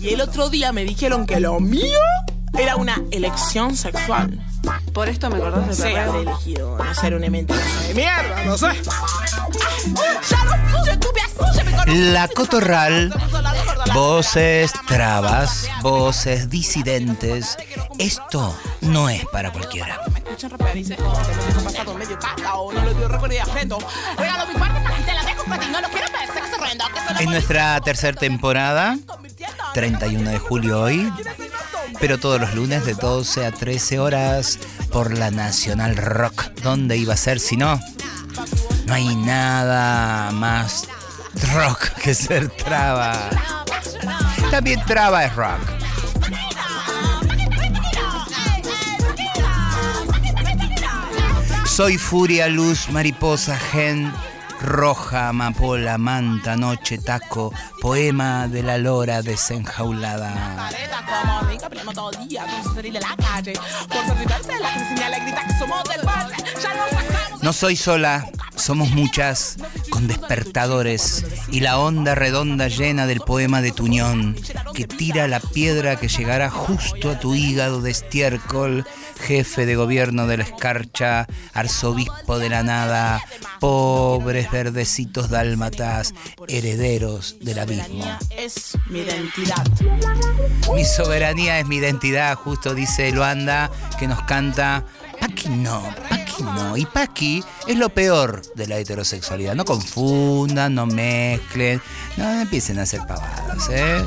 Y el otro día me dijeron que lo mío era una elección sexual. Por esto me acordás de perreo. elegido no ser una mentirosa de mierda, no sé. La Cotorral, voces trabas, voces disidentes. Esto no es para cualquiera. Me escuchan rapear y dicen, te lo dejo pasado medio caca o no lo dio recuerdo y afecto. Regalo mi parte para que te la dejo para ti, no lo quiero ver, sexo horrendo, que solo En nuestra tercera temporada, convirtiendo 31 de julio hoy, pero todos los lunes de 12 a 13 horas por la Nacional Rock. ¿Dónde iba a ser si no? No hay nada más rock que ser traba. También traba es rock. Soy furia, luz, mariposa, gen, roja, amapola, manta, noche, taco, poema de la lora desenjaulada. De la la. No soy sola, somos muchas, con despertadores y la onda redonda llena del poema de Tuñón, que tira la piedra que llegará justo a tu hígado de estiércol, jefe de gobierno de la escarcha, arzobispo de la nada, pobres verdecitos dálmatas, herederos del abismo. Es mi identidad. Mi soberanía es mi identidad, justo dice Luanda, que nos canta Paqui no, Paqui no. Y Paqui es lo peor de la heterosexualidad. No confundan, no mezclen, no empiecen a hacer pavadas, ¿eh?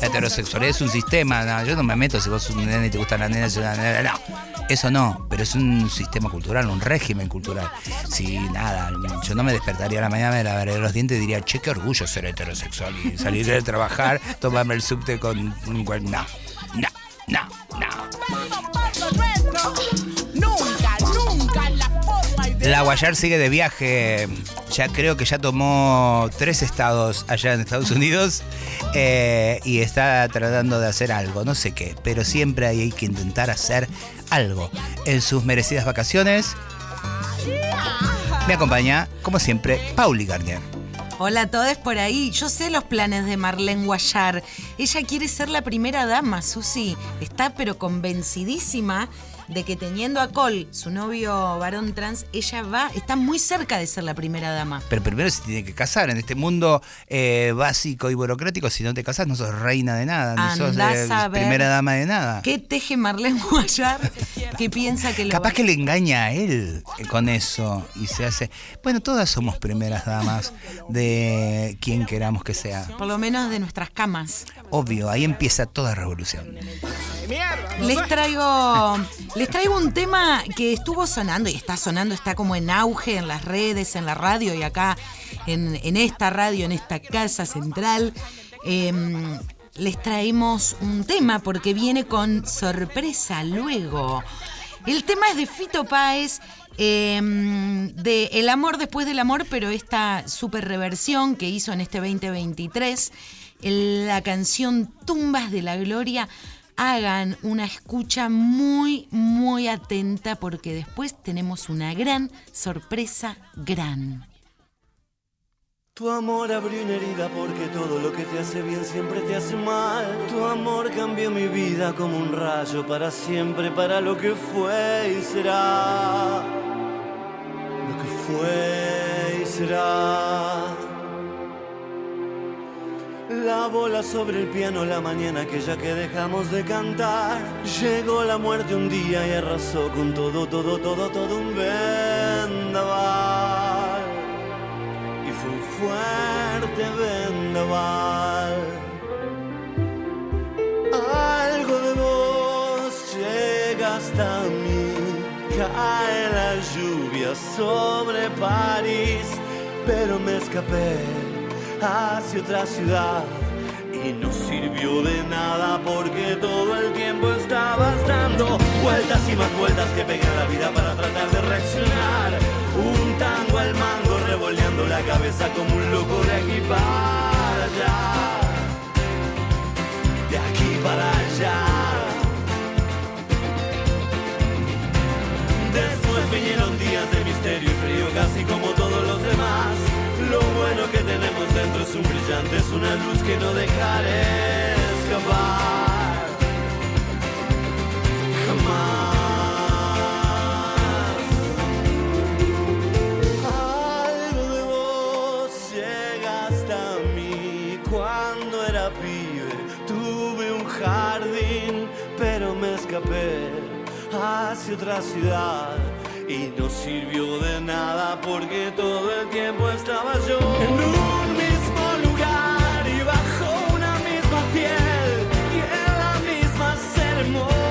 La heterosexualidad es un sistema, no, yo no me meto si vos sos un nene y te gusta la nena, sos una nena, no. Eso no, pero es un sistema cultural, un régimen cultural. Si nada, yo no me despertaría a la mañana, me lavaría los dientes y diría, che, qué orgullo ser heterosexual y salir de trabajar, tomarme el subte con un. No, no, no, no. La Guayar sigue de viaje. Ya creo que ya tomó tres estados allá en Estados Unidos eh, y está tratando de hacer algo, no sé qué, pero siempre hay que intentar hacer algo. En sus merecidas vacaciones me acompaña, como siempre, Pauli Garnier. Hola a todos por ahí. Yo sé los planes de Marlene Guayar. Ella quiere ser la primera dama, Susi. Está pero convencidísima de que teniendo a Cole, su novio varón trans, ella va, está muy cerca de ser la primera dama. Pero primero se tiene que casar. En este mundo eh, básico y burocrático, si no te casas, no sos reina de nada, no sos eh, a ver primera dama de nada. ¿Qué teje Marlene Guayar que piensa que lo Capaz va- que le engaña a él con eso y se hace. Bueno, todas somos primeras damas de quien queramos que sea. por lo menos de nuestras camas. Obvio, ahí empieza toda revolución. Les traigo, les traigo un tema que estuvo sonando y está sonando, está como en auge en las redes, en la radio y acá en, esta radio, en esta casa central. Em, les traemos un tema porque viene con sorpresa luego. El tema es de Fito Páez, em, de El amor después del amor, pero esta super reversión que hizo en este 2023, el- la canción Tumbas de la Gloria. Hagan una escucha muy, muy atenta porque después tenemos una gran sorpresa, gran. Tu amor abrió una herida porque todo lo que te hace bien siempre te hace mal. Tu amor cambió mi vida como un rayo para siempre, para lo que fue y será. Lo que fue y será. La bola sobre el piano la mañana aquella que dejamos de cantar. Llegó la muerte un día y arrasó con todo, todo, todo, todo un vendaval y fue un fuerte vendaval. Algo de vos llega hasta mí, cae la lluvia sobre París, pero me escapé hacia otra ciudad. Y no sirvió de nada porque todo el tiempo estabas dando vueltas y más vueltas que pegué la vida para tratar de reaccionar. Un tango al mango revoleando la cabeza como un loco de aquí para allá. De aquí para allá. Después vinieron días de misterio y frío casi como bueno que tenemos dentro es un brillante, es una luz que no dejaré escapar. Jamás. Algo de vos llega hasta mí cuando era pibe. Tuve un jardín, pero me escapé hacia otra ciudad. Y no sirvió de nada porque todo el tiempo estaba yo en un mismo lugar y bajo una misma piel y en la misma ceremonia.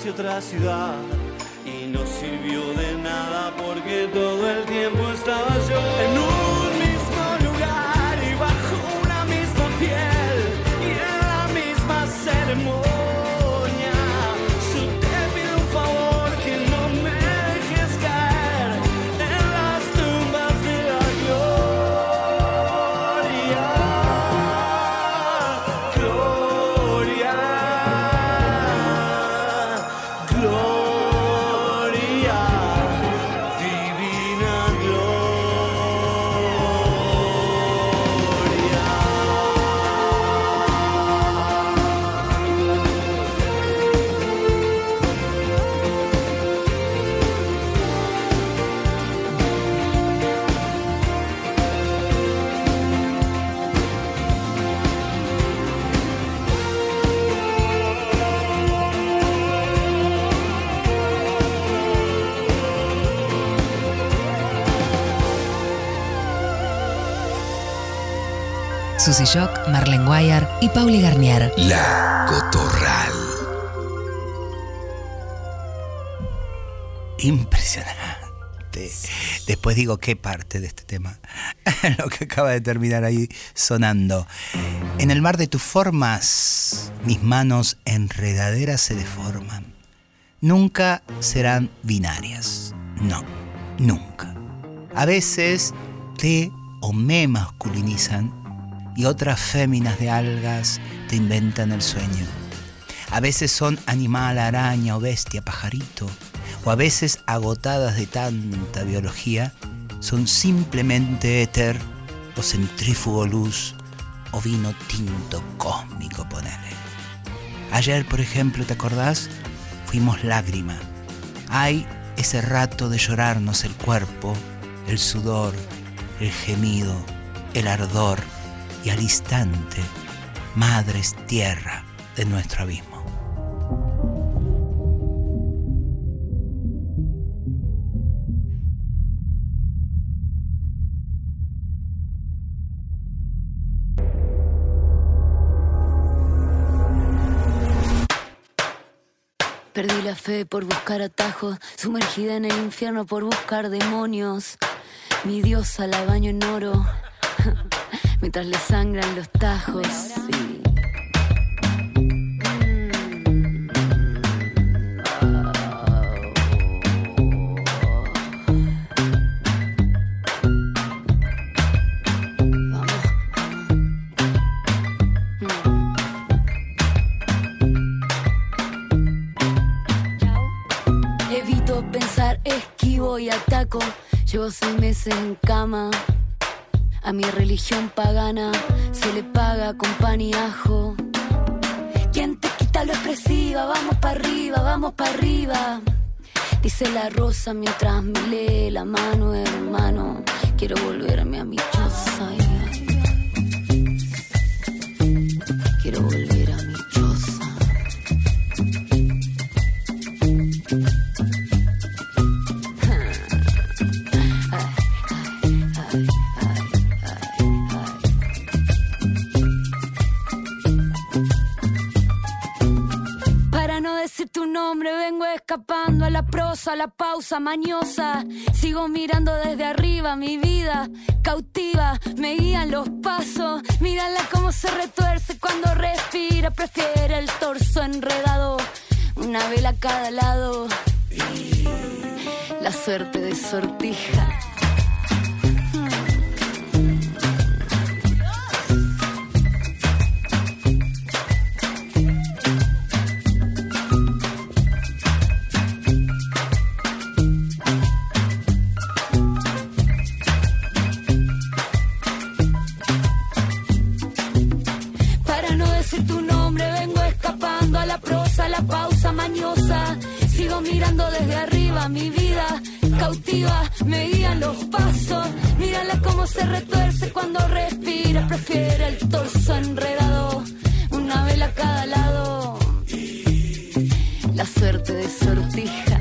Hacia otra ciudad. Y no sirvió de nada porque todo el tiempo estaba yo en Y Pauli Garnier. La Cotorral. Impresionante. Después digo qué parte de este tema. Lo que acaba de terminar ahí sonando. En el mar de tus formas, mis manos enredaderas se deforman. Nunca serán binarias. No, nunca. A veces te o me masculinizan y otras féminas de algas te inventan el sueño. A veces son animal, araña o bestia, pajarito, o a veces agotadas de tanta biología, son simplemente éter o centrífugo luz o vino tinto cósmico, ponele. Ayer, por ejemplo, ¿te acordás? Fuimos lágrima. Hay ese rato de llorarnos el cuerpo, el sudor, el gemido, el ardor y al instante, madres tierra de nuestro abismo. Perdí la fe por buscar atajos, sumergida en el infierno por buscar demonios. Mi diosa la baño en oro, mientras le sangran los tajos. Evito pensar, esquivo y ataco. Llevo seis meses en cama. A mi religión pagana se le paga con pan y ajo. ¿Quién te quita lo expresiva? Vamos para arriba, vamos para arriba. Dice la rosa mientras me lee la mano, hermano. Quiero volverme a mi choza. Quiero volver la pausa mañosa. Sigo mirando desde arriba mi vida cautiva, me guían los pasos. Mírala cómo se retuerce cuando respira, prefiere el torso enredado. Una vela a cada lado. La suerte de sortija. Mi vida cautiva, me guían los pasos. Mírala cómo se retuerce cuando respira, prefiere el torso enredado. Una vela a cada lado. La suerte de sortija.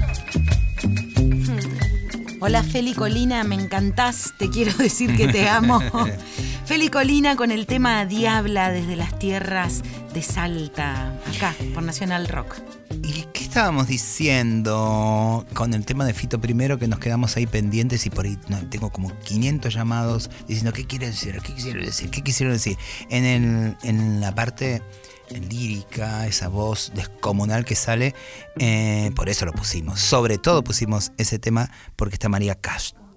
Hola Feli Colina, me encantás, te quiero decir que te amo. Feli Colina con el tema Diabla desde las tierras de Salta, acá, por Nacional Rock. ¿Y qué estábamos diciendo con el tema de Fito primero que nos quedamos ahí pendientes y por ahí tengo como 500 llamados diciendo qué quieren decir, qué quisieron decir, qué quisieron decir? En, el, en la parte lírica, esa voz descomunal que sale, eh, por eso lo pusimos. Sobre todo pusimos ese tema porque está María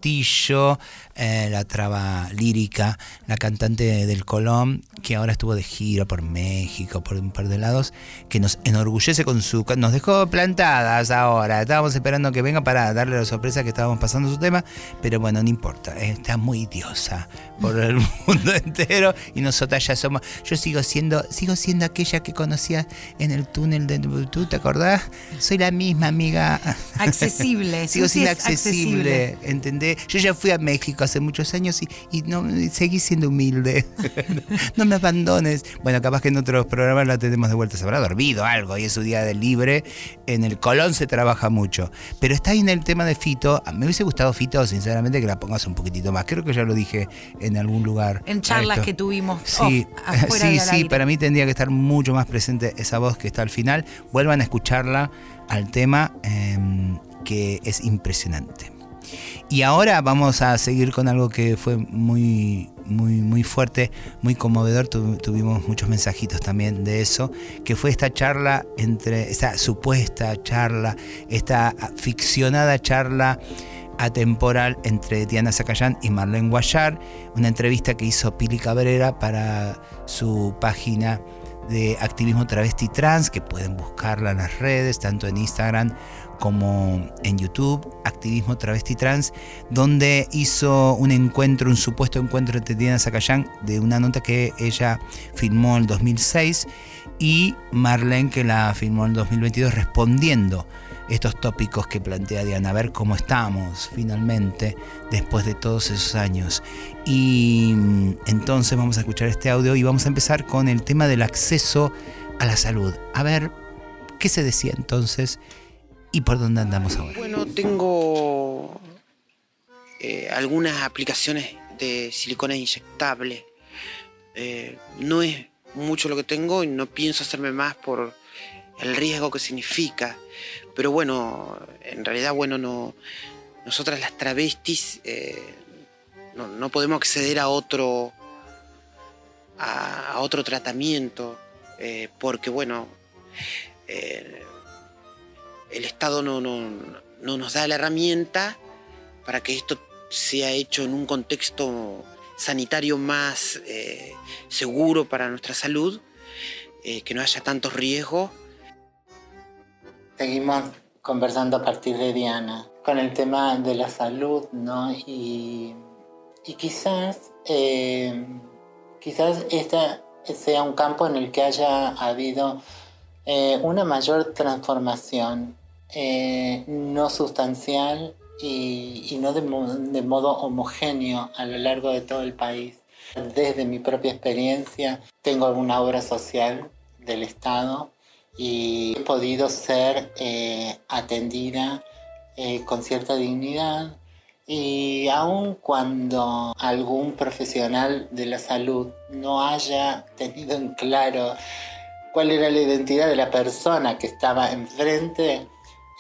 Castillo, eh, la traba lírica, la cantante del Colón, que ahora estuvo de gira por México, por un par de lados, que nos enorgullece con su... Nos dejó plantadas ahora, estábamos esperando que venga para darle la sorpresa que estábamos pasando su tema, pero bueno, no importa, está muy diosa por el mundo entero y nosotras ya somos... Yo sigo siendo, sigo siendo aquella que conocía en el túnel de Bluetooth, ¿te acordás? Soy la misma amiga. Accesible, sigo siendo es accesible, accesible. ¿entendés? Yo ya fui a México hace muchos años y, y no y seguí siendo humilde. no me abandones. Bueno, capaz que en otros programas la tenemos de vuelta. Se habrá dormido algo y es su día de libre. En el Colón se trabaja mucho. Pero está ahí en el tema de Fito. Me hubiese gustado, Fito, sinceramente, que la pongas un poquitito más. Creo que ya lo dije en algún lugar. En charlas que tuvimos Sí, off, sí, sí, aire. para mí tendría que estar mucho más presente esa voz que está al final. Vuelvan a escucharla al tema, em, que es impresionante. Y ahora vamos a seguir con algo que fue muy, muy, muy fuerte, muy conmovedor. Tu- tuvimos muchos mensajitos también de eso, que fue esta charla entre, esta supuesta charla, esta ficcionada charla atemporal entre Diana Zacayán y Marlene Guayar, una entrevista que hizo Pili Cabrera para su página de activismo travesti trans, que pueden buscarla en las redes, tanto en Instagram como en YouTube, Activismo Travesti Trans, donde hizo un encuentro, un supuesto encuentro entre Diana Zacayán de una nota que ella filmó en 2006 y Marlene que la filmó en 2022 respondiendo estos tópicos que plantea Diana, a ver cómo estamos finalmente después de todos esos años. Y mm, entonces vamos a escuchar este audio y vamos a empezar con el tema del acceso a la salud. A ver qué se decía entonces y por dónde andamos ahora. Bueno, tengo eh, algunas aplicaciones de silicona inyectable. Eh, no es mucho lo que tengo y no pienso hacerme más por el riesgo que significa. Pero bueno, en realidad, bueno, no, nosotras las travestis eh, no, podemos acceder a otro, a, otro tratamiento porque, bueno, el Estado no, no, no nos da la herramienta para que esto sea hecho en un contexto sanitario más eh, seguro para nuestra salud, eh, que no haya tantos riesgos. Seguimos conversando a partir de Diana con el tema de la salud, ¿no? Y, quizás, eh, quizás este sea un campo en el que haya habido una mayor transformación eh, no sustancial y, no de, modo homogéneo a lo largo de todo el país. Desde mi propia experiencia tengo alguna obra social del Estado y he podido ser eh, atendida con cierta dignidad y aun cuando algún profesional de la salud no haya tenido en claro cuál era la identidad de la persona que estaba enfrente,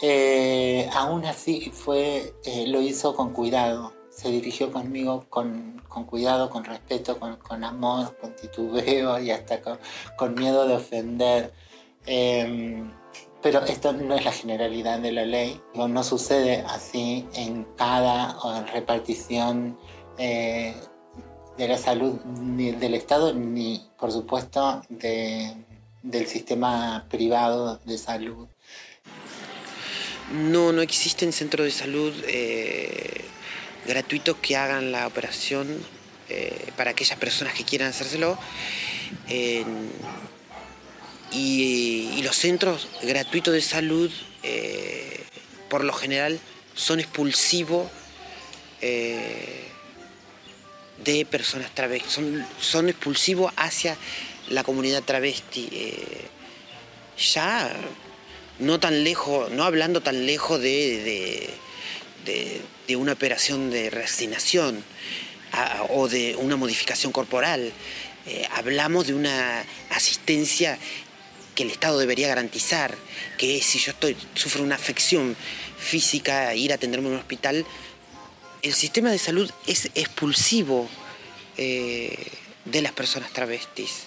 eh, aún así fue, eh, lo hizo con cuidado. Se dirigió conmigo con, cuidado, con respeto, con, amor, con titubeo y hasta con, miedo de ofender. Em, pero esto no es la generalidad de la ley. No, sucede así en cada repartición eh, de la salud ni del Estado ni, por supuesto, del sistema privado de salud. No, no existen centros de salud eh, gratuitos que hagan la operación eh, para aquellas personas que quieran hacérselo y, los centros gratuitos de salud, eh, por lo general, son expulsivos de personas travestis, son, expulsivos hacia la comunidad travesti. Ya no tan lejos, no hablando tan lejos de, de, una operación de resignación o de una modificación corporal. hablamos de una asistencia que el Estado debería garantizar, que si yo estoy, sufro una afección física, ir a atenderme en un hospital, el sistema de salud es expulsivo eh, de las personas travestis.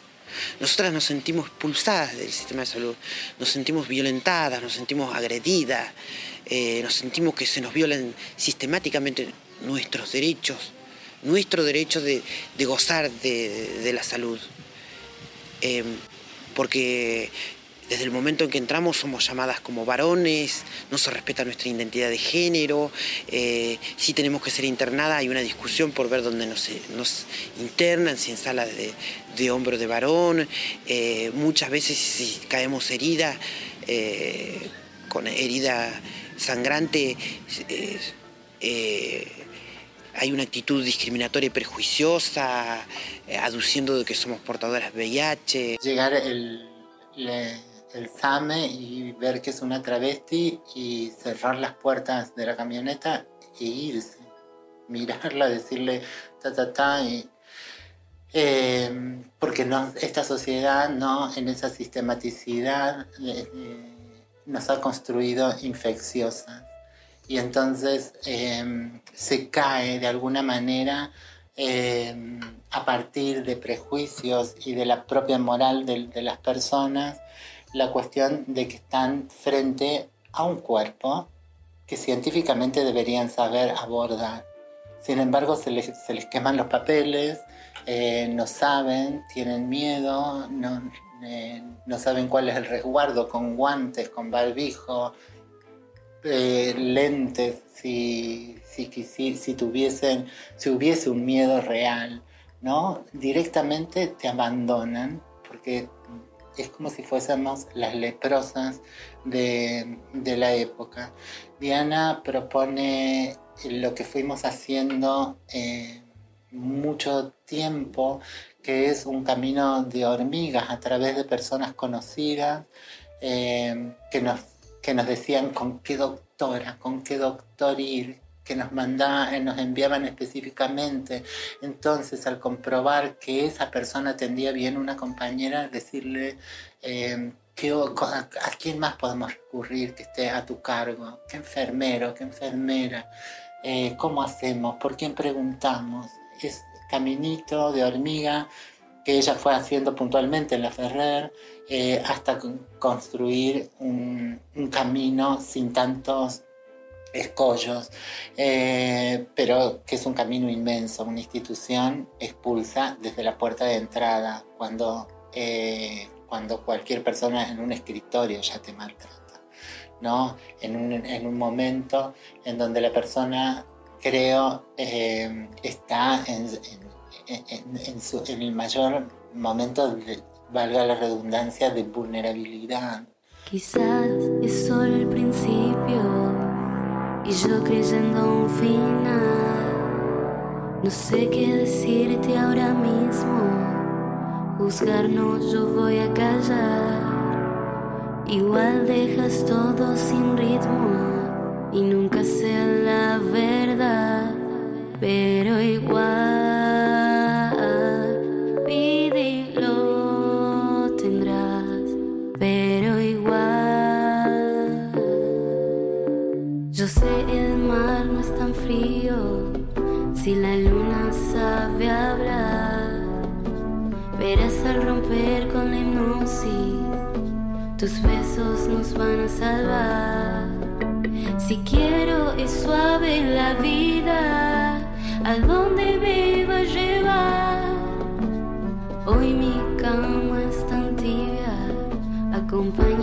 Nosotras nos sentimos expulsadas del sistema de salud, nos sentimos violentadas, nos sentimos agredidas, eh, nos sentimos que se nos violan sistemáticamente nuestros derechos, nuestro derecho de, gozar de, la salud. Eh, porque desde el momento en que entramos somos llamadas como varones, no se respeta nuestra identidad de género, eh, si tenemos que ser internadas hay una discusión por ver dónde nos, internan, si en salas de, hombro de varón, eh, muchas veces si caemos heridas, eh, con herida sangrante, hay una actitud discriminatoria y prejuiciosa, eh, aduciendo de que somos portadoras de VIH. Llegar el, el SAME y ver que es una travesti y cerrar las puertas de la camioneta e irse. Mirarla, decirle ta ta ta eh, porque no, esta sociedad no en esa sistematicidad eh, nos ha construido infecciosas y entonces em, se cae de alguna manera em, a partir de prejuicios y de la propia moral de, las personas la cuestión de que están frente a un cuerpo que científicamente deberían saber abordar. Sin embargo, se les, queman los papeles, eh, no saben, tienen miedo, no, eh, no saben cuál es el resguardo con guantes, con barbijo, eh, lentes si, si, si, tuviesen, si hubiese un miedo real, ¿no? Directamente te abandonan porque es como si fuésemos las leprosas de, la época. Diana propone lo que fuimos haciendo mucho tiempo, que es un camino de hormigas a través de personas conocidas eh, que nos que nos decían con qué doctora, con qué doctor ir, que nos mandaban, nos enviaban específicamente. Entonces, al comprobar que esa persona atendía bien una compañera, decirle eh, a, quién más podemos recurrir que esté a tu cargo, qué enfermero, qué enfermera, eh, cómo hacemos, por quién preguntamos. Es caminito de hormiga que ella fue haciendo puntualmente en la Ferrer eh, hasta construir un, camino sin tantos escollos, eh, pero que es un camino inmenso. Una institución expulsa desde la puerta de entrada cuando, eh, cuando cualquier persona en un escritorio ya te maltrata. ¿no? En, un, en un momento en donde la persona, creo, está en, en, su, en el mayor momento de, valga la redundancia, de vulnerabilidad. Quizás es solo el principio y yo creyendo un final. No sé qué decirte ahora mismo. Juzgar no, yo voy a callar. Igual dejas todo sin ritmo y nunca sé la verdad, pero igual pide y lo tendrás, pero igual. Yo sé el mar no es tan frío si la luna sabe hablar. Verás al romper con la hipnosis, tus besos nos van a salvar. Si quiero es suave la vida, a donde me va a llevar. Hoy mi cama es tan tibia, acompaña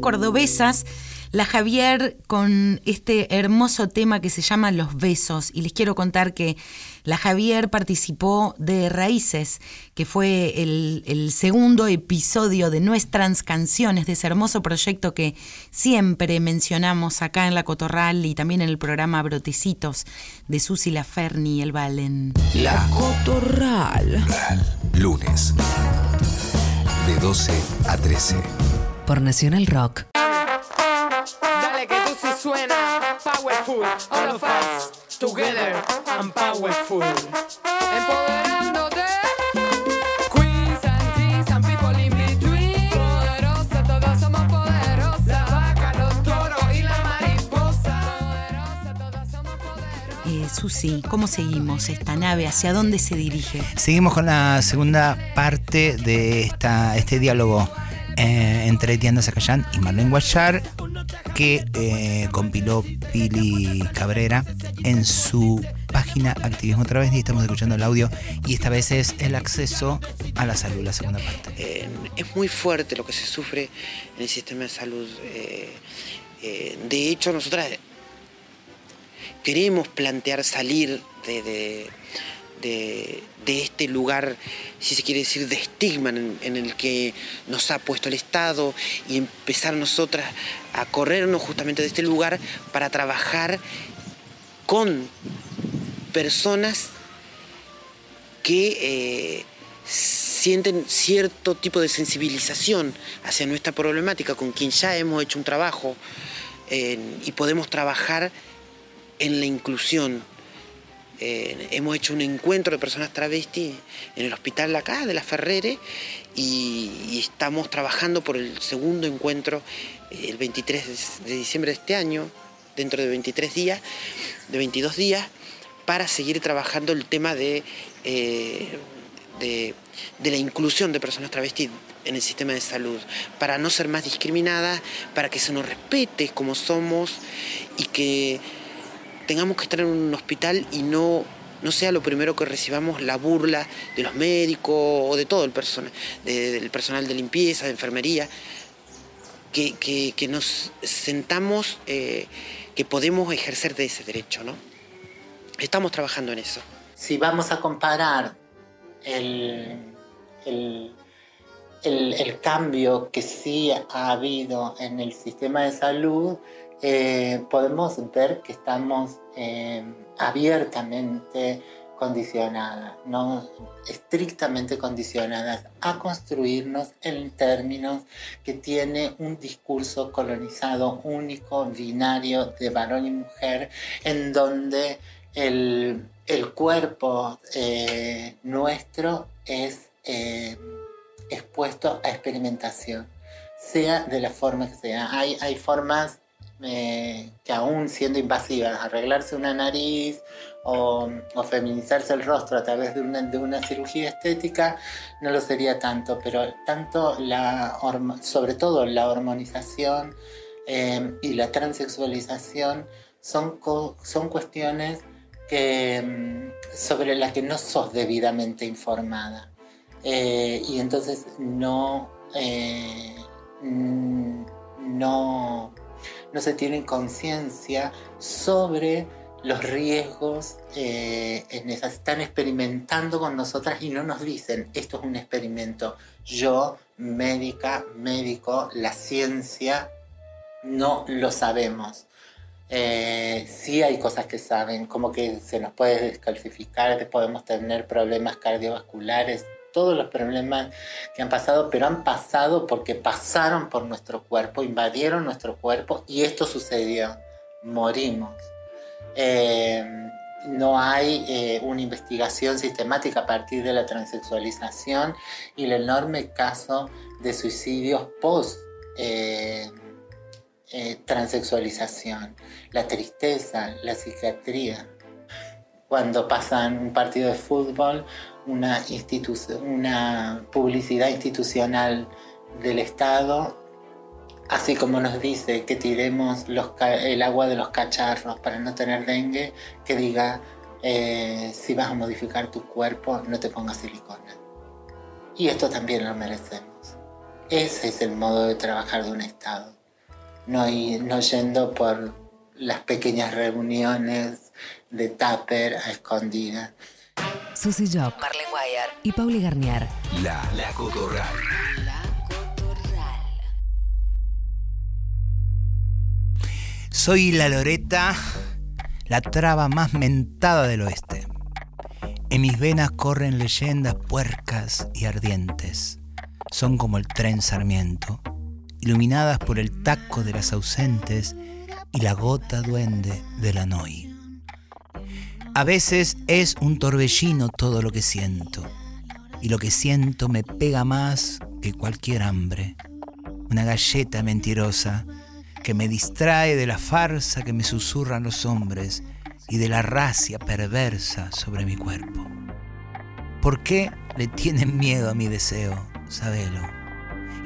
cordobesas, la Javier con este hermoso tema que se llama Los Besos. Y les quiero contar que la Javier participó de Raíces, que fue el, el segundo episodio de nuestras canciones, de ese hermoso proyecto que siempre mencionamos acá en La Cotorral y también en el programa Brotecitos de Susi Laferni y el Valen. La Cotorral. lunes. De 12 a 13. Por Nacional Rock. Dale que tú sí suena powerful. All of us together and powerful. Empoderándote. Queens and kings and people in between. Poderosa, todos somos poderosas. La vaca, los toros y la mariposa. Poderosa, todos somos poderosas. Eh, Susi, ¿cómo seguimos esta nave? ¿Hacia dónde se dirige? Seguimos con la segunda parte de esta, este diálogo eh, entre Tienda Zacayán y Marlene Guayar que eh, compiló Pili Cabrera en su página Activismo Travesti. Estamos escuchando el audio y esta vez es el acceso a la salud, la segunda parte. Eh, es muy fuerte lo que se sufre en el sistema de salud. Eh, de hecho, nosotras queremos plantear salir de, de- de- este lugar, si se quiere decir, de estigma en, en el que nos ha puesto el Estado y empezar nosotras a corrernos justamente de este lugar para trabajar con personas que eh, sienten cierto tipo de sensibilización hacia nuestra problemática, con quien ya hemos hecho un trabajo eh, y podemos trabajar en la inclusión. Eh, hemos hecho un encuentro de personas travestis en el hospital acá de la Ferrere y, estamos trabajando por el segundo encuentro eh, el 23 de- de diciembre de este año, dentro de 23 días, de 22 días, para seguir trabajando el tema de, eh, de, de la inclusión de personas travestis en el sistema de salud, para no ser más discriminadas, para que se nos respete como somos y que tengamos que estar en un hospital y no, no sea lo primero que recibamos la burla de los médicos o de todo el personal, de- del personal de limpieza, de enfermería, que, que- nos sentamos eh, que podemos ejercer de ese derecho, ¿no? Estamos trabajando en eso. si vamos a comparar el, el- el cambio que sí ha habido en el sistema de salud, eh, podemos ver que estamos eh, abiertamente condicionadas, no estrictamente condicionadas a construirnos en términos que tiene un discurso colonizado único, binario de varón y mujer, en donde el, cuerpo eh, nuestro es expuesto a experimentación, sea de la forma que sea. Hay, hay formas eh, que aún siendo invasivas, arreglarse una nariz o, feminizarse el rostro a través de una, de una, cirugía estética, no lo sería tanto, pero tanto la, sobre todo la hormonización eh, y la transexualización son, son cuestiones que, mm, sobre las que no sos debidamente informada. Eh, y entonces no, mm, no no se tiene conciencia sobre los riesgos eh. Están experimentando con nosotras y no nos dicen, esto es un experimento. Yo, médica, médico, la ciencia, no lo sabemos. Eh, sí hay cosas que saben, como que se nos puede descalcificar, podemos tener problemas cardiovasculares, todos los problemas que han pasado, pero han pasado porque pasaron por nuestro cuerpo, invadieron nuestro cuerpo y esto sucedió. Morimos. Eh, no hay eh, una investigación sistemática a partir de la transexualización y el enorme caso de suicidios post eh, transexualización, la tristeza, la psiquiatría. Cuando pasan un partido de fútbol, una, una publicidad institucional del Estado, así como nos dice que tiremos el agua de los cacharros para no tener dengue, que diga, eh, si vas a modificar tu cuerpo, no te pongas silicona. Y esto también lo merecemos. Ese es el modo de trabajar de un Estado. No, no yendo por las pequeñas reuniones de tupper a escondidas. Susy Job, Marlene Guayar y Pauli Garnier. La, la Cotorral. La Cotorral. Soy la Loreta, la traba más mentada del oeste. En mis venas corren leyendas puercas y ardientes. Son como el tren Sarmiento, iluminadas por el taco de las ausentes y la gota duende de la noi. A veces es un torbellino todo lo que siento, y lo que siento me pega más que cualquier hambre. Una galleta mentirosa que me distrae de la farsa que me susurran los hombres y de la racia perversa sobre mi cuerpo. ¿Por qué le tienen miedo a mi deseo? Sabelo.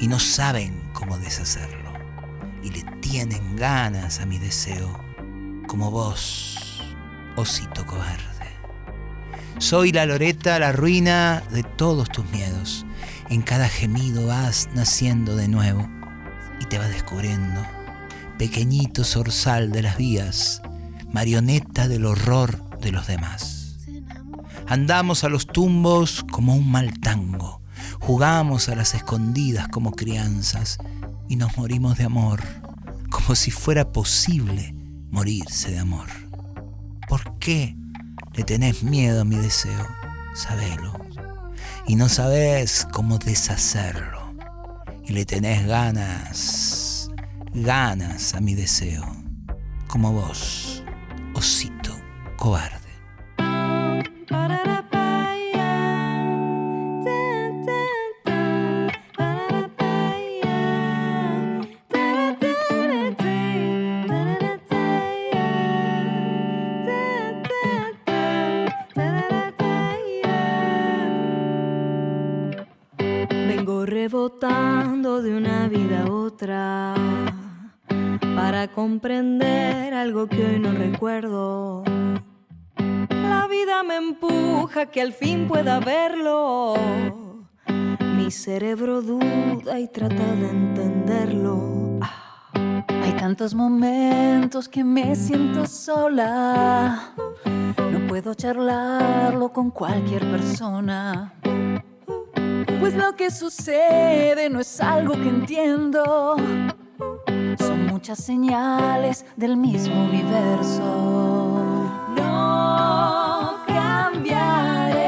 Y no saben cómo deshacerlo. Y le tienen ganas a mi deseo, como vos osito cobarde. Soy la loreta, la ruina de todos tus miedos. En cada gemido vas naciendo de nuevo y te vas descubriendo. Pequeñito zorzal de las vías, marioneta del horror de los demás. Andamos a los tumbos como un mal tango, jugamos a las escondidas como crianzas y nos morimos de amor, como si fuera posible morirse de amor. ¿Por qué le tenés miedo a mi deseo? Sabelo. Y no sabés cómo deshacerlo. Y le tenés ganas, ganas a mi deseo. Como vos, osito cobarde. Algo que hoy no recuerdo. La vida me empuja que al fin pueda verlo. Mi cerebro duda y trata de entenderlo. Hay tantos momentos que me siento sola. No puedo charlarlo con cualquier persona. Pues lo que sucede no es algo que entiendo. Muchas señales del mismo universo. No cambiaré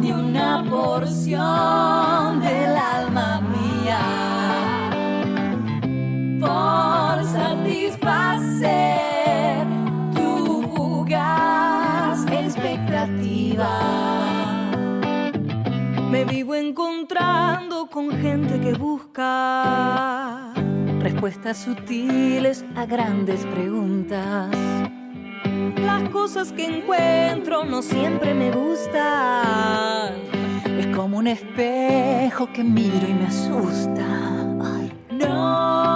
ni una porción del alma mía por satisfacer tu fugaz expectativa. Me vivo encontrando con gente que busca respuestas sutiles a grandes preguntas. Las cosas que encuentro no siempre me gustan. Es como un espejo que miro y me asusta. Ay, no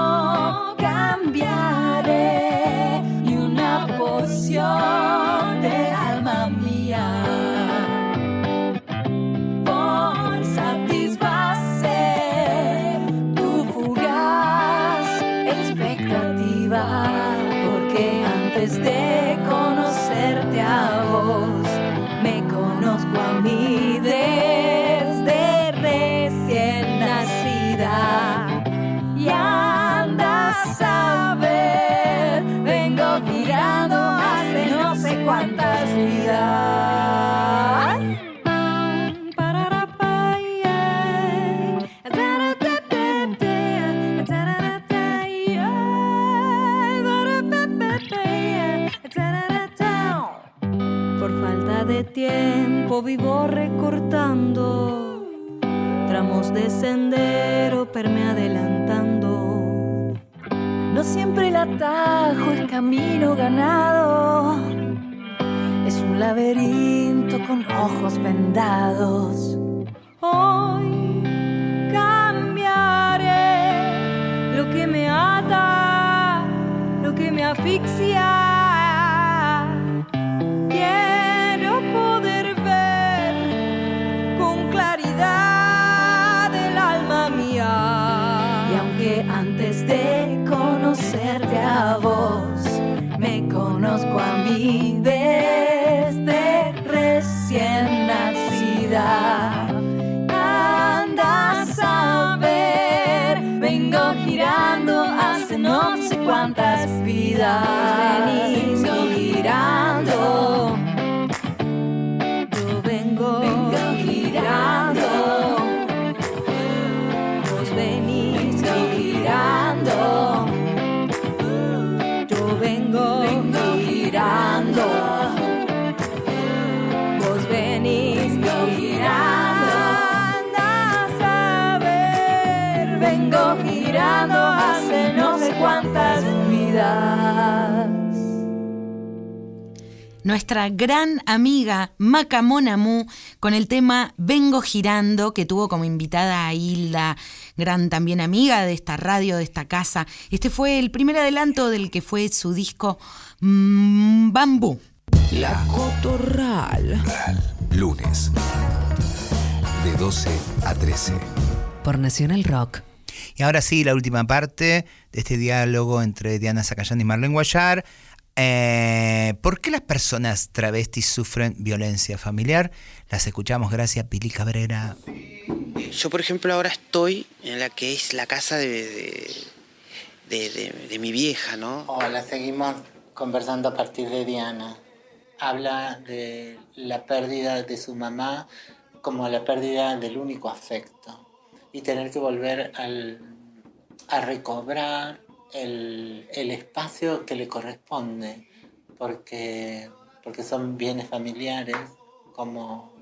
vivo recortando tramos de sendero, perme adelantando. No siempre el atajo es camino ganado. Es un laberinto con ojos vendados. Hoy cambiaré lo que me ata, lo que me asfixia. Nuestra gran amiga Maca Monamu con el tema Vengo Girando, que tuvo como invitada a Hilda, gran también amiga de esta radio, de esta casa. Este fue el primer adelanto del que fue su disco mm, Bambú. La Cotorral. Lunes. De 12 a 13. Por Nacional Rock. Y ahora sí, la última parte de este diálogo entre Diana Zacayán y Marlene Guayar. Eh, ¿Por qué las personas travestis sufren violencia familiar? Las escuchamos gracias Pili Cabrera. Yo, por ejemplo, ahora estoy en la que es la casa de, de, de- de- de mi vieja, ¿no? Hola, seguimos conversando a partir de Diana. Habla de la pérdida de su mamá como la pérdida del único afecto y tener que volver al- a recobrar el, espacio que le corresponde, porque, porque son bienes familiares como,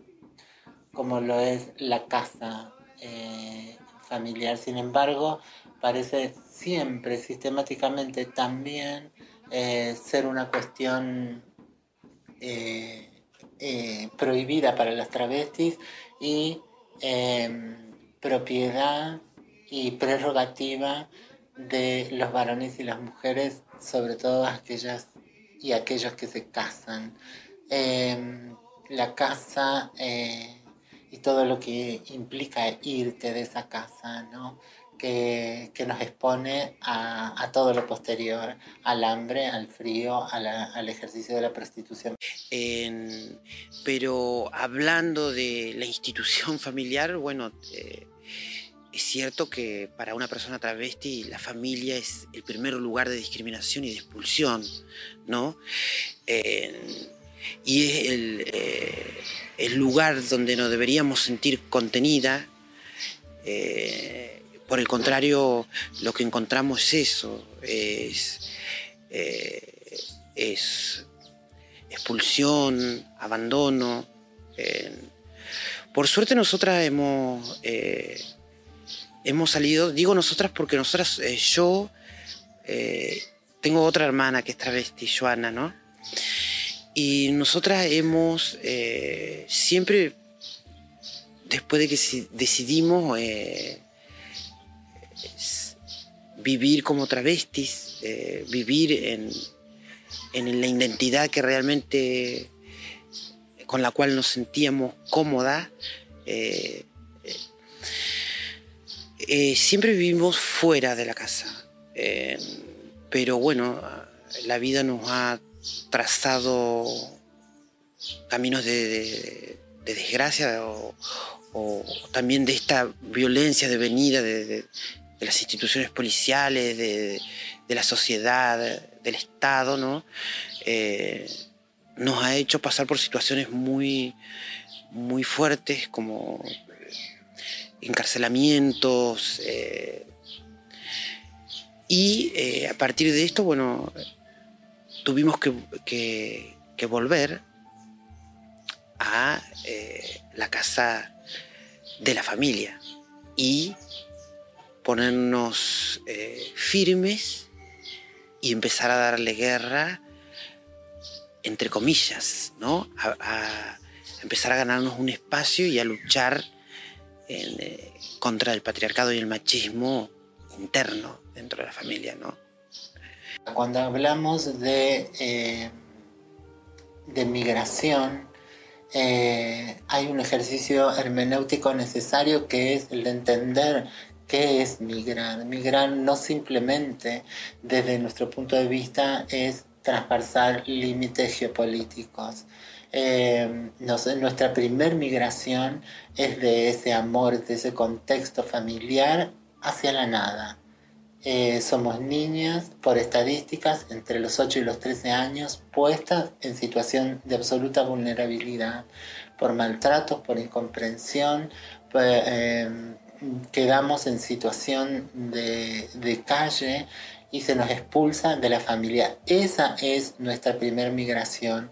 como lo es la casa eh, familiar. Sin embargo, parece siempre, sistemáticamente, también eh, ser una cuestión eh, prohibida para las travestis y propiedad y prerrogativa de los varones y las mujeres, sobre todo aquellas y aquellos que se casan. Eh, la casa eh, y todo lo que implica irte de esa casa, ¿no? que, que nos expone a, a todo lo posterior, al hambre, al frío, a la- al ejercicio de la prostitución. Pero hablando de la institución familiar, bueno, eh, es cierto que para una persona travesti la familia es el primer lugar de discriminación y de expulsión, ¿no? Eh, y es el, eh, el lugar donde nos deberíamos sentir contenida. Eh, por el contrario, lo que encontramos es eso, es, expulsión, abandono. por suerte nosotras hemos, hemos salido, digo nosotras porque nosotras, eh, yo eh, tengo otra hermana que es travesti, Joana, ¿no? Y nosotras hemos eh, siempre, después de que decidimos vivir como travestis, vivir en, en la identidad que realmente con la cual nos sentíamos cómoda, eh, eh, siempre vivimos fuera de la casa. Eh, pero bueno, la vida nos ha trazado caminos de, de- de desgracia o, también de esta violencia de venida de, de- las instituciones policiales, de, de la sociedad, del Estado, ¿no? Eh, nos ha hecho pasar por situaciones muy, muy fuertes como encarcelamientos. eh, y eh, a partir de esto, bueno, tuvimos que, que- volver a eh, la casa de la familia y ponernos firmes y empezar a darle guerra, entre comillas, ¿no? A empezar a ganarnos un espacio y a luchar eh, contra el patriarcado y el machismo interno dentro de la familia, ¿no? Cuando hablamos de, eh, de migración, eh, hay un ejercicio hermenéutico necesario que es el de entender qué es migrar. Migrar no simplemente desde nuestro punto de vista es traspasar límites geopolíticos. Eh, nuestra primer migración es de ese amor, de ese contexto familiar hacia la nada. Eh, somos niñas, por estadísticas, entre los 8 y los 13 años, puestas en situación de absoluta vulnerabilidad, por maltratos, por incomprensión, pues, eh, quedamos en situación de, de calle y se nos expulsa de la familia. Esa es nuestra primer migración.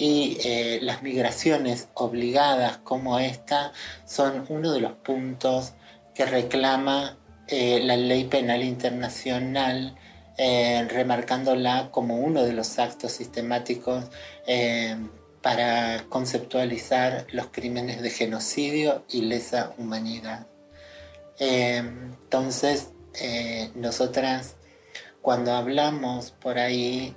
Y eh, las migraciones obligadas como esta son uno de los puntos que reclama eh, la ley penal internacional, eh, remarcándola como uno de los actos sistemáticos para conceptualizar los crímenes de genocidio y lesa humanidad. Entonces, nosotras, cuando hablamos por ahí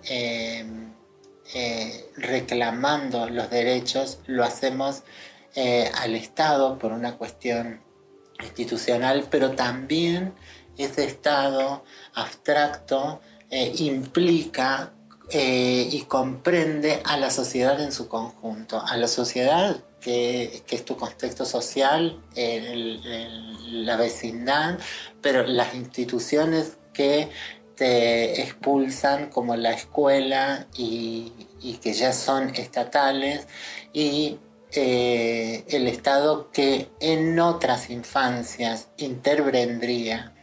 eh, reclamando los derechos, lo hacemos eh, al Estado por una cuestión institucional, pero también ese Estado abstracto eh, implica y comprende a la sociedad en su conjunto, a la sociedad que, es tu contexto social, la vecindad, pero las instituciones que te expulsan como la escuela y, que ya son estatales y eh, el Estado que en otras infancias intervendría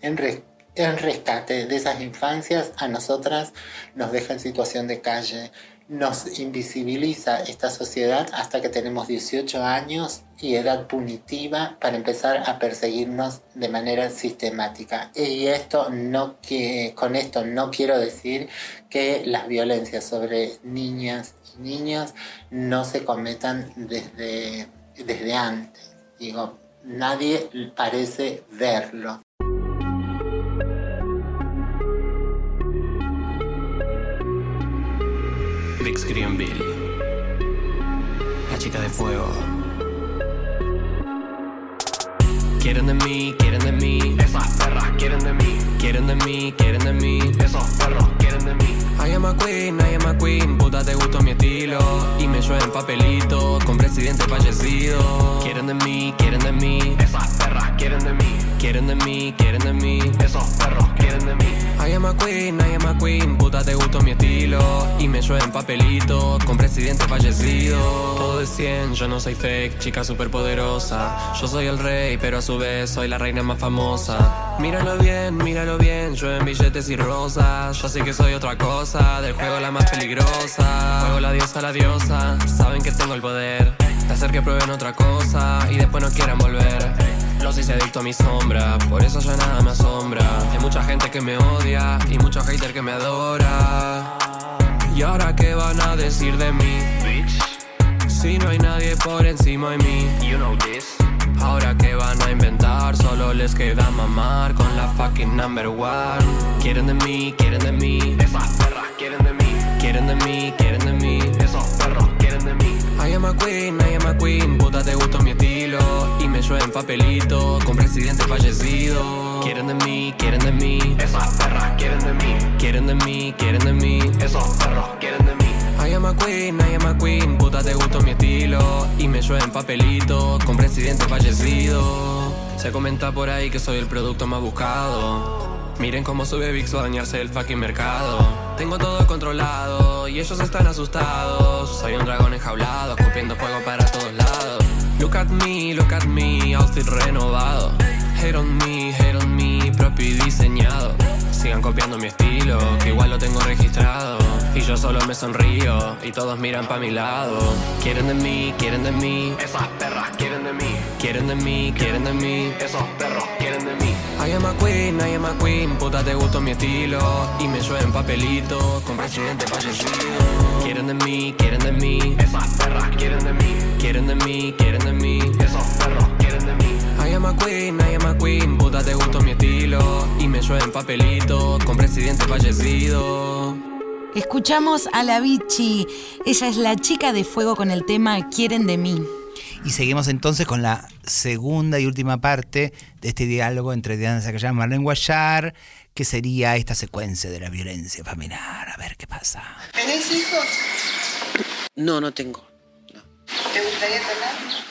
en rescate de esas infancias, a nosotras nos deja en situación de calle, nos invisibiliza esta sociedad hasta que tenemos 18 años y edad punitiva para empezar a perseguirnos de manera sistemática. Y esto no que con esto no quiero decir que las violencias sobre niñas y niños no se cometan desde, desde antes. Digo, nadie parece verlo. Brix Greenville. La chica de fuego. Quieren de mí, quieren de mí. Esas perras quieren de mí. Quieren de mí, quieren de mí. Esos perros quieren de mí. I am a queen, I am a queen. Puta, te gustó mi estilo. Y me llueven papelitos con presidente fallecido. Quieren de mí, quieren de mí. Esas perras quieren de mí. Quieren de mí, quieren de mí. Esos perros quieren de mí. I am a queen, I am a queen, puta te gustó mi estilo Y me llueven papelitos con presidente fallecido Todo es 100, yo no soy fake, chica superpoderosa Yo soy el rey, pero a su soy la reina más famosa Míralo bien, míralo bien, llueven billetes y rosas Yo sé que soy otra cosa, del juego la más peligrosa Juego la diosa, la diosa, saben que tengo el poder De hacer que prueben otra cosa y después no quieran volver los hice adicto a mi sombra, por eso ya nada me asombra. Hay mucha gente que me odia y mucho hater que me adora. ¿Y ahora qué van a decir de mí? Si no hay nadie por encima de mí. Ahora qué van a inventar, solo les queda mamar con la fucking number one. Quieren de mí, quieren de mí. Esas perras quieren de mí. Quieren de mí, quieren de mí. Esos perros quieren de mí. I am a queen, I am a queen, puta te gustó mi estilo Y me llueven papelitos con presidente fallecido Quieren de mí, quieren de mí Esas perras quieren de mí Quieren de mí, quieren de mí Esos perros quieren de mí I am a queen, I am a queen, puta te gustó mi estilo Y me llueven papelitos con presidente fallecido Se comenta por ahí que soy el producto más buscado Miren cómo sube VIX a dañarse el fucking mercado. Tengo todo controlado y ellos están asustados. Soy un dragón enjaulado, escupiendo fuego para todos lados. Look at me, look at me, outfit renovado. Hate on me, hate on me, propio y diseñado. Sigan copiando mi estilo, que igual lo tengo registrado. Y yo solo me sonrío y todos miran pa' mi lado. Quieren de mí, quieren de mí. Esas perras quieren de mí. Quieren de mí, quieren de mí. Esos perros quieren de mí. I am a queen, I am a queen, puta te gustó mi estilo Y me llueven papelitos con presidente fallecido Quieren de mí, quieren de mí Esas perras quieren de mí Quieren de mí, quieren de mí Esos perros quieren de mí I am a queen, I am a queen, puta te gustó mi estilo Y me llueven papelitos con presidente fallecido Escuchamos a la Vichy. Ella es la chica de fuego con el tema Quieren de mí. Y seguimos entonces con la segunda y última parte de este diálogo entre Diana Zacayán y Marlene Guayar, que sería esta secuencia de la violencia familiar. A ver qué pasa. ¿Tenés hijos? No, no tengo. ¿Te gustaría tener?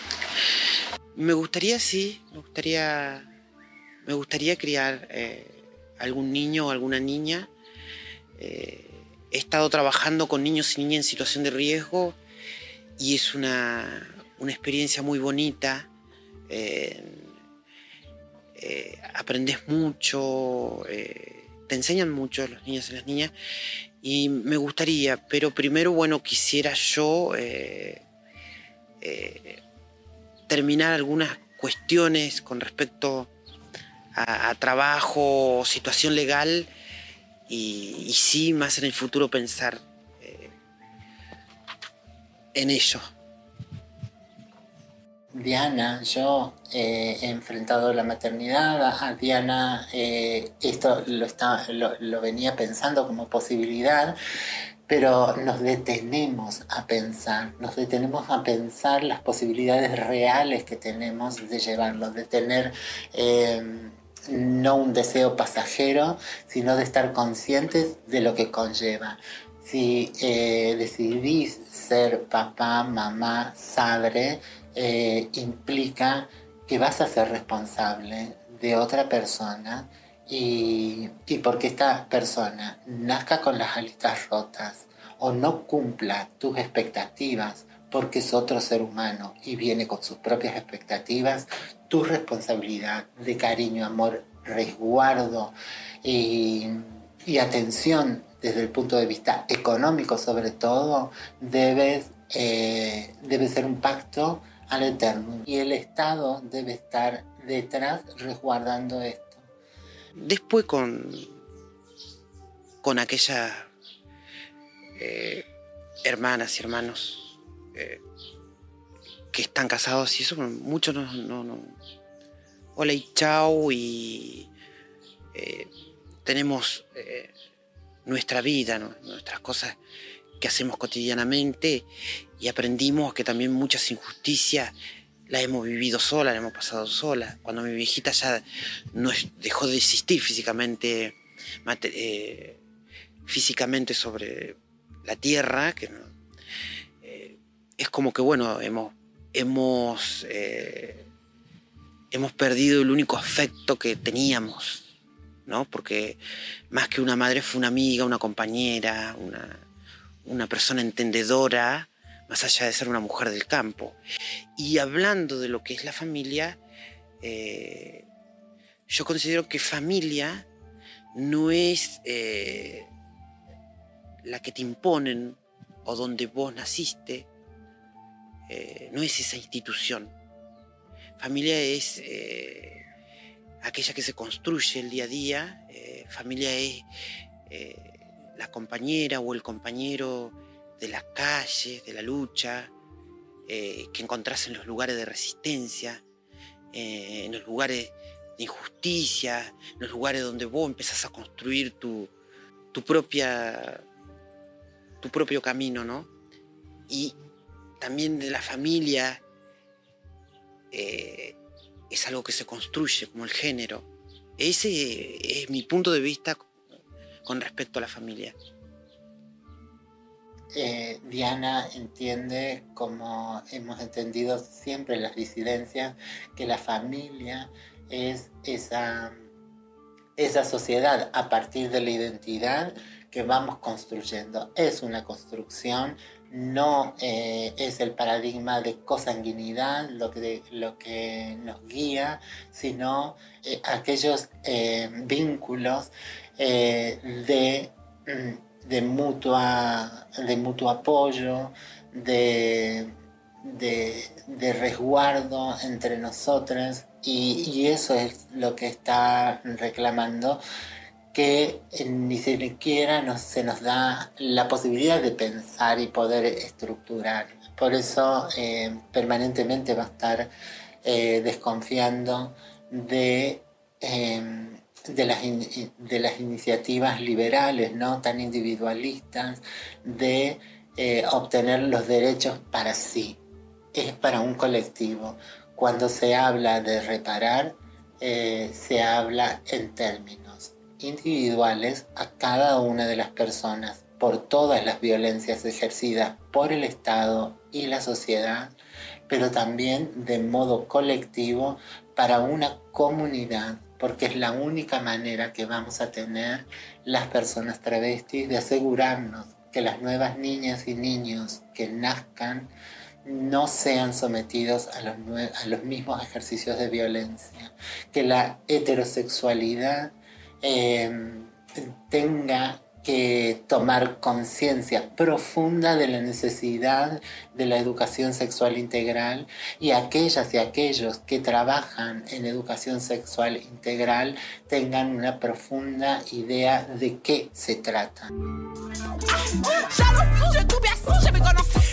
Me gustaría, sí, me gustaría, me gustaría criar eh, algún niño o alguna niña. Eh, he estado trabajando con niños y niñas en situación de riesgo y es una, una experiencia muy bonita. Eh, aprendes mucho, te enseñan mucho los niños y las niñas. Y me gustaría, pero primero, bueno, quisiera yo terminar algunas cuestiones con respecto a, a trabajo, situación legal, y, sí, más en el futuro pensar eh, en ello. Diana, yo eh, he enfrentado la maternidad, a Diana eh, esto lo, está, lo venía pensando como posibilidad, pero nos detenemos a pensar, nos detenemos a pensar las posibilidades reales que tenemos de llevarlo, de tener eh, no un deseo pasajero, sino de estar conscientes de lo que conlleva. Si eh, decidís ser papá, mamá, padre, eh, implica que vas a ser responsable de otra persona y, porque esta persona nazca con las alitas rotas o no cumpla tus expectativas porque es otro ser humano y viene con sus propias expectativas, tu responsabilidad de cariño, amor, resguardo y, y atención desde el punto de vista económico sobre todo, debes, eh, debe ser un pacto al eterno y el Estado debe estar detrás resguardando esto. Después con, con aquellas eh, hermanas y hermanos eh, que están casados y eso, muchos no, no, no. Hola y chao y eh, tenemos nuestra vida, nuestras cosas que hacemos cotidianamente y aprendimos que también muchas injusticias las hemos vivido sola, las hemos pasado sola. Cuando mi viejita ya no dejó de existir físicamente, eh, físicamente sobre la tierra, que eh, es como que, bueno, hemos, hemos, eh, hemos perdido el único afecto que teníamos, ¿no? Porque más que una madre fue una amiga, una compañera, una, una persona entendedora, más allá de ser una mujer del campo. Y hablando de lo que es la familia, eh, yo considero que familia no es eh, la que te imponen o donde vos naciste, eh, no es esa institución. Familia es aquella que se construye el día a día, familia es la compañera o el compañero de las calles, de la lucha, eh, que encontrás en los lugares de resistencia, eh, en los lugares de injusticia, en los lugares donde vos empezás a construir tu, tu propia tu propio camino, ¿no? Y también de la familia eh, es algo que se construye como el género. Ese es mi punto de vista con respecto a la familia. Eh, Diana entiende, como hemos entendido siempre las disidencias, que la familia es esa, esa sociedad a partir de la identidad que vamos construyendo. Es una construcción, no eh, es el paradigma de cosanguinidad lo que, lo que nos guía, sino eh, aquellos vínculos de, mm, de, mutua, de mutuo apoyo, de, de, resguardo entre nosotros y, eso es lo que está reclamando que ni siquiera nos, se nos da la posibilidad de pensar y poder estructurar. Por eso eh, permanentemente va a estar eh, desconfiando de, eh, de, las de las iniciativas liberales, ¿no? tan individualistas, de eh, obtener los derechos para sí. Es para un colectivo. Cuando se habla de reparar, eh, se habla en términos individuales a cada una de las personas por todas las violencias ejercidas por el Estado y la sociedad, pero también de modo colectivo para una comunidad, porque es la única manera que vamos a tener las personas travestis de asegurarnos que las nuevas niñas y niños que nazcan no sean sometidos a los, mismos ejercicios de violencia, que la heterosexualidad eh, tenga tomar conciencia profunda de la necesidad de la educación sexual integral y aquellas y aquellos que trabajan en educación sexual integral tengan una profunda idea de qué se trata.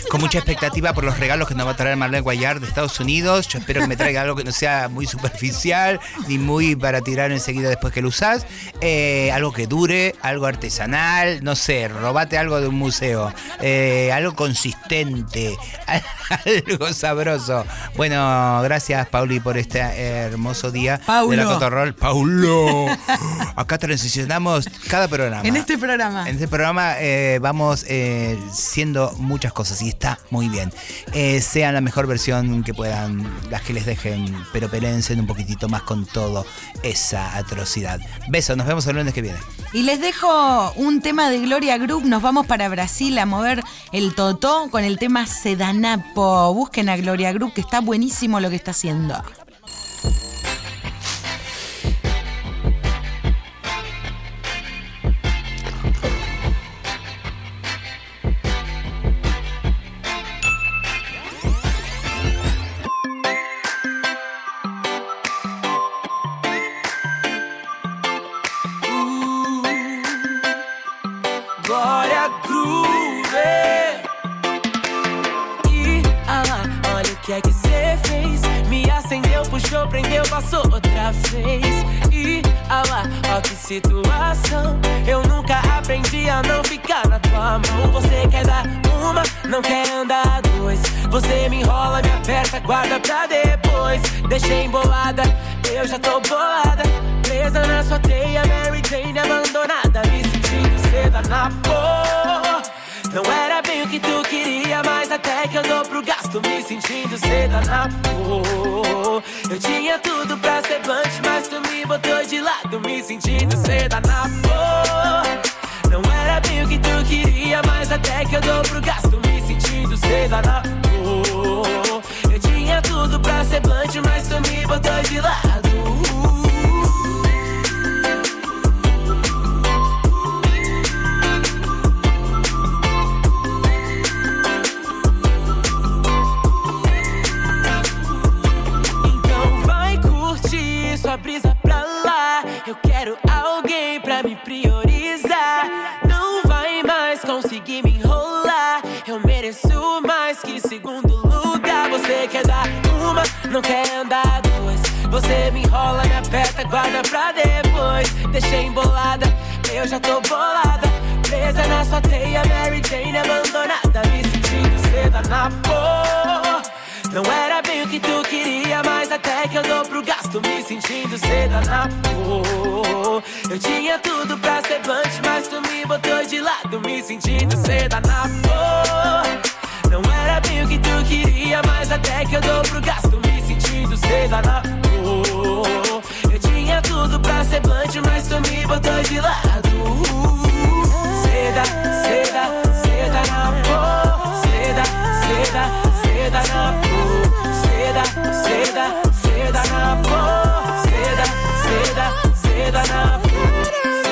Con mucha expectativa por los regalos que nos va a traer Marlene Guayar de Estados Unidos. Yo espero que me traiga algo que no sea muy superficial, ni muy para tirar enseguida después que lo usás. Eh, algo que dure, algo artesanal, no sé, robate algo de un museo. Eh, algo consistente, algo sabroso. Bueno, gracias Pauli por este hermoso día Paulo. de la Cotorrol. Paulo. Acá transicionamos cada programa. En este programa. En este programa eh, vamos siendo muchas cosas y está muy bien. Eh, sean la mejor versión que puedan, las que les dejen, pero pelensen un poquitito más con todo esa atrocidad. Besos, nos vemos el lunes que viene. Y les dejo un tema de Gloria Group. Nos vamos para Brasil a mover el totó con el tema Sedanapo. Busquen a Gloria Group, que está buenísimo lo que está haciendo. Não quer andar dois. Você me enrola, me aperta, guarda pra depois. Deixei embolada, eu já tô bolada. Presa na sua teia, Mary Jane abandonada. Me sentindo seda na porra. Não era bem o que tu queria, mas até que eu dou pro gasto, me sentindo seda na pô. Eu tinha tudo pra ser blunt, mas tu me botou de lado, me sentindo seda na pô. Não era bem o que tu queria, mas até que eu dou pro gasto, me sentindo seda na. Eu tinha tudo pra ser blunt, mas tu me botou de lado. Não quer andar duas. Você me enrola, me aperta, guarda pra depois. Deixei embolada, eu já tô bolada. Presa na sua teia, Mary Jane abandonada. Me sentindo seda na porra. Não era bem o que tu queria, mas até que eu dou pro gasto, me sentindo seda na pô. Eu tinha tudo pra ser blunt, mas tu me botou de lado, me sentindo seda na pô. Não era o que tu queria, mas até que eu dou pro gasto, me sentindo sei lá na cor. Eu tinha tudo pra ser blunt, mas tu me botou de lado. Seda, seda, seda na cor. Seda, seda, seda na cor. Seda, seda, seda na cor. Seda, seda, seda na cor.